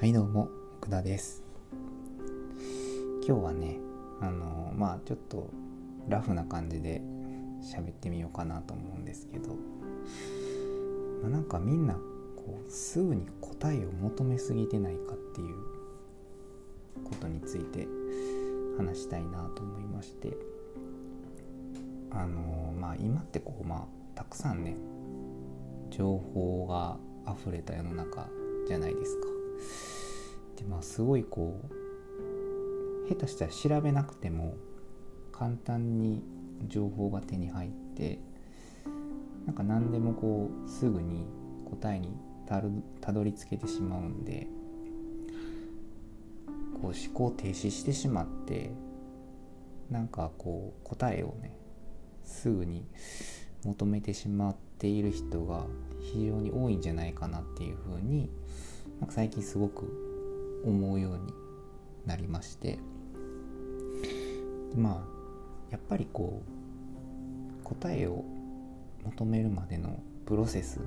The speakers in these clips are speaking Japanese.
はいどうも奥田です今日はねあのまあちょっとラフな感じで喋ってみようかなと思うんですけど、まあ、なんかみんなこうすぐに答えを求めすぎてないかっていうことについて話したいなと思いましてあのまあ今ってこうまあたくさんね情報が溢れた世の中じゃないですか。でまあすごいこう下手したら調べなくても簡単に情報が手に入ってなんか何でもこうすぐに答えにたどり着けてしまうんでこう思考停止してしまってなんかこう答えをねすぐに求めてしまっている人が非常に多いんじゃないかなっていうふうになんか最近すごく思うようになりまして。まあやっぱりこう答えを求めるまでのプロセス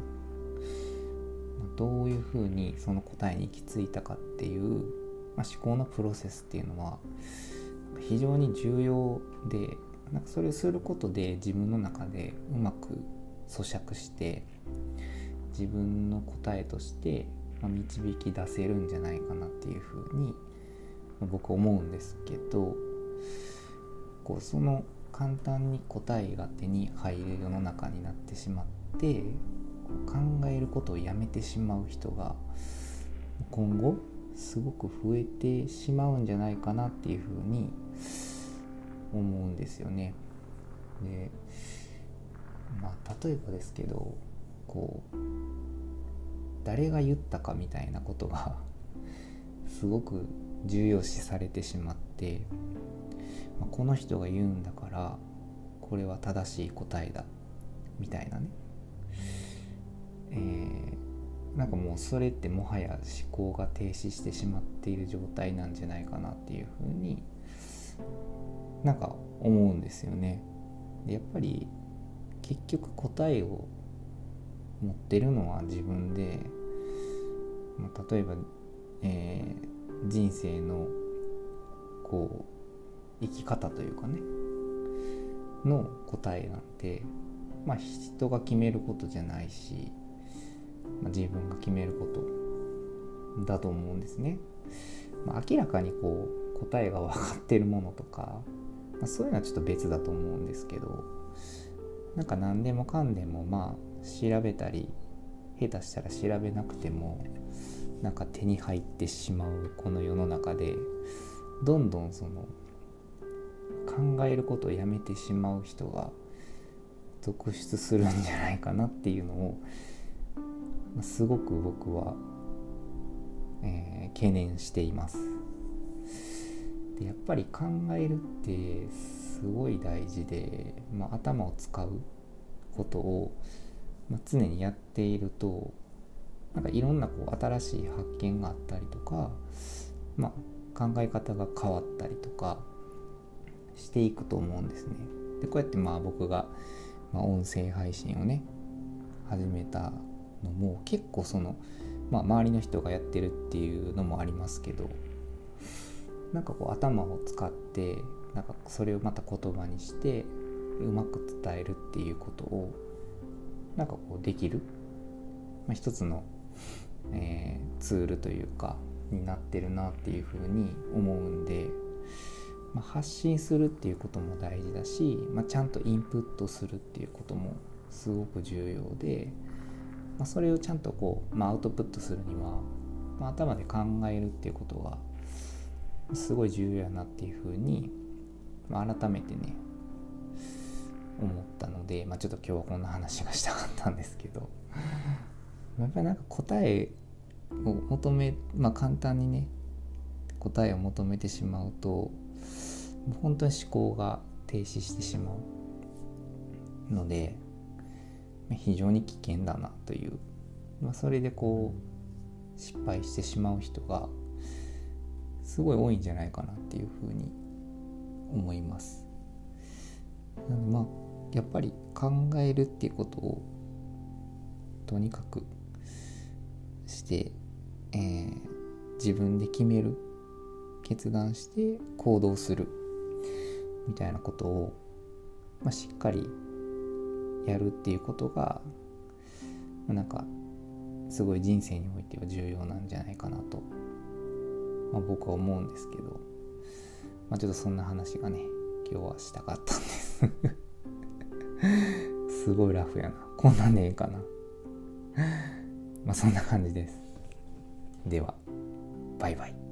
どういうふうにその答えに行き着いたかっていう、まあ、思考のプロセスっていうのは非常に重要でなんかそれをすることで自分の中でうまく咀嚼して自分の答えとして導き出せるんじゃないかなに、僕思うんですけどこうその簡単に答えが手に入る世の中になってしまって考えることをやめてしまう人が今後すごく増えてしまうんじゃないかなっていうふうに思うんですよね。でまあ例えばですけどこう誰が言ったかみたいなことがすごく重要視されてしまって、まあ、この人が言うんだからこれは正しい答えだみたいなね、えー、なんかもうそれってもはや思考が停止してしまっている状態なんじゃないかなっていうふうになんか思うんですよね。でやっぱり結局答えを持ってるのは自分で、まあ、例えば、えー、人生のこう生き方というかねの答えなんて、まあ、人が決めることじゃないし、まあ、自分が決めることだと思うんですね。まあ、明らかにこう答えが分かってるものとか、まあ、そういうのはちょっと別だと思うんですけどなんか何でもかんでもまあ調べたり下手したら調べなくてもなんか手に入ってしまうこの世の中でどんどんその考えることをやめてしまう人が続出するんじゃないかなっていうのをすごく僕は、えー、懸念しています。でやっぱり考えるってすごい大事で、まあ、頭を使うことをま、常にやっているとなんかいろんなこう新しい発見があったりとか、まあ、考え方が変わったりとかしていくと思うんですね。でこうやってまあ僕が、まあ、音声配信をね始めたのも結構その、まあ、周りの人がやってるっていうのもありますけどなんかこう頭を使ってなんかそれをまた言葉にしてうまく伝えるっていうことをなんかこうできる、まあ、一つの、えー、ツールというかになってるなっていうふうに思うんで、まあ、発信するっていうことも大事だし、まあ、ちゃんとインプットするっていうこともすごく重要で、まあ、それをちゃんとこう、ま、アウトプットするには、ま、頭で考えるっていうことがすごい重要やなっていうふうに、ま、改めてね思ったので、まあ、ちょっと今日はこんな話がしたかったんですけど。やっぱりなんか答えを求めまあ簡単にね答えを求めてしまうと本当に思考が停止してしまうので非常に危険だなという、まあ、それでこう失敗してしまう人がすごい多いんじゃないかなっていうふうに思います。まあやっぱり考えるっていうことをとにかくして、えー、自分で決める決断して行動するみたいなことを、まあ、しっかりやるっていうことが、ま、なんかすごい人生においては重要なんじゃないかなと、まあ、僕は思うんですけど、まあ、ちょっとそんな話がね今日はしたかったんです。すごいラフやな。こんなんでええかな。まあそんな感じです。ではバイバイ。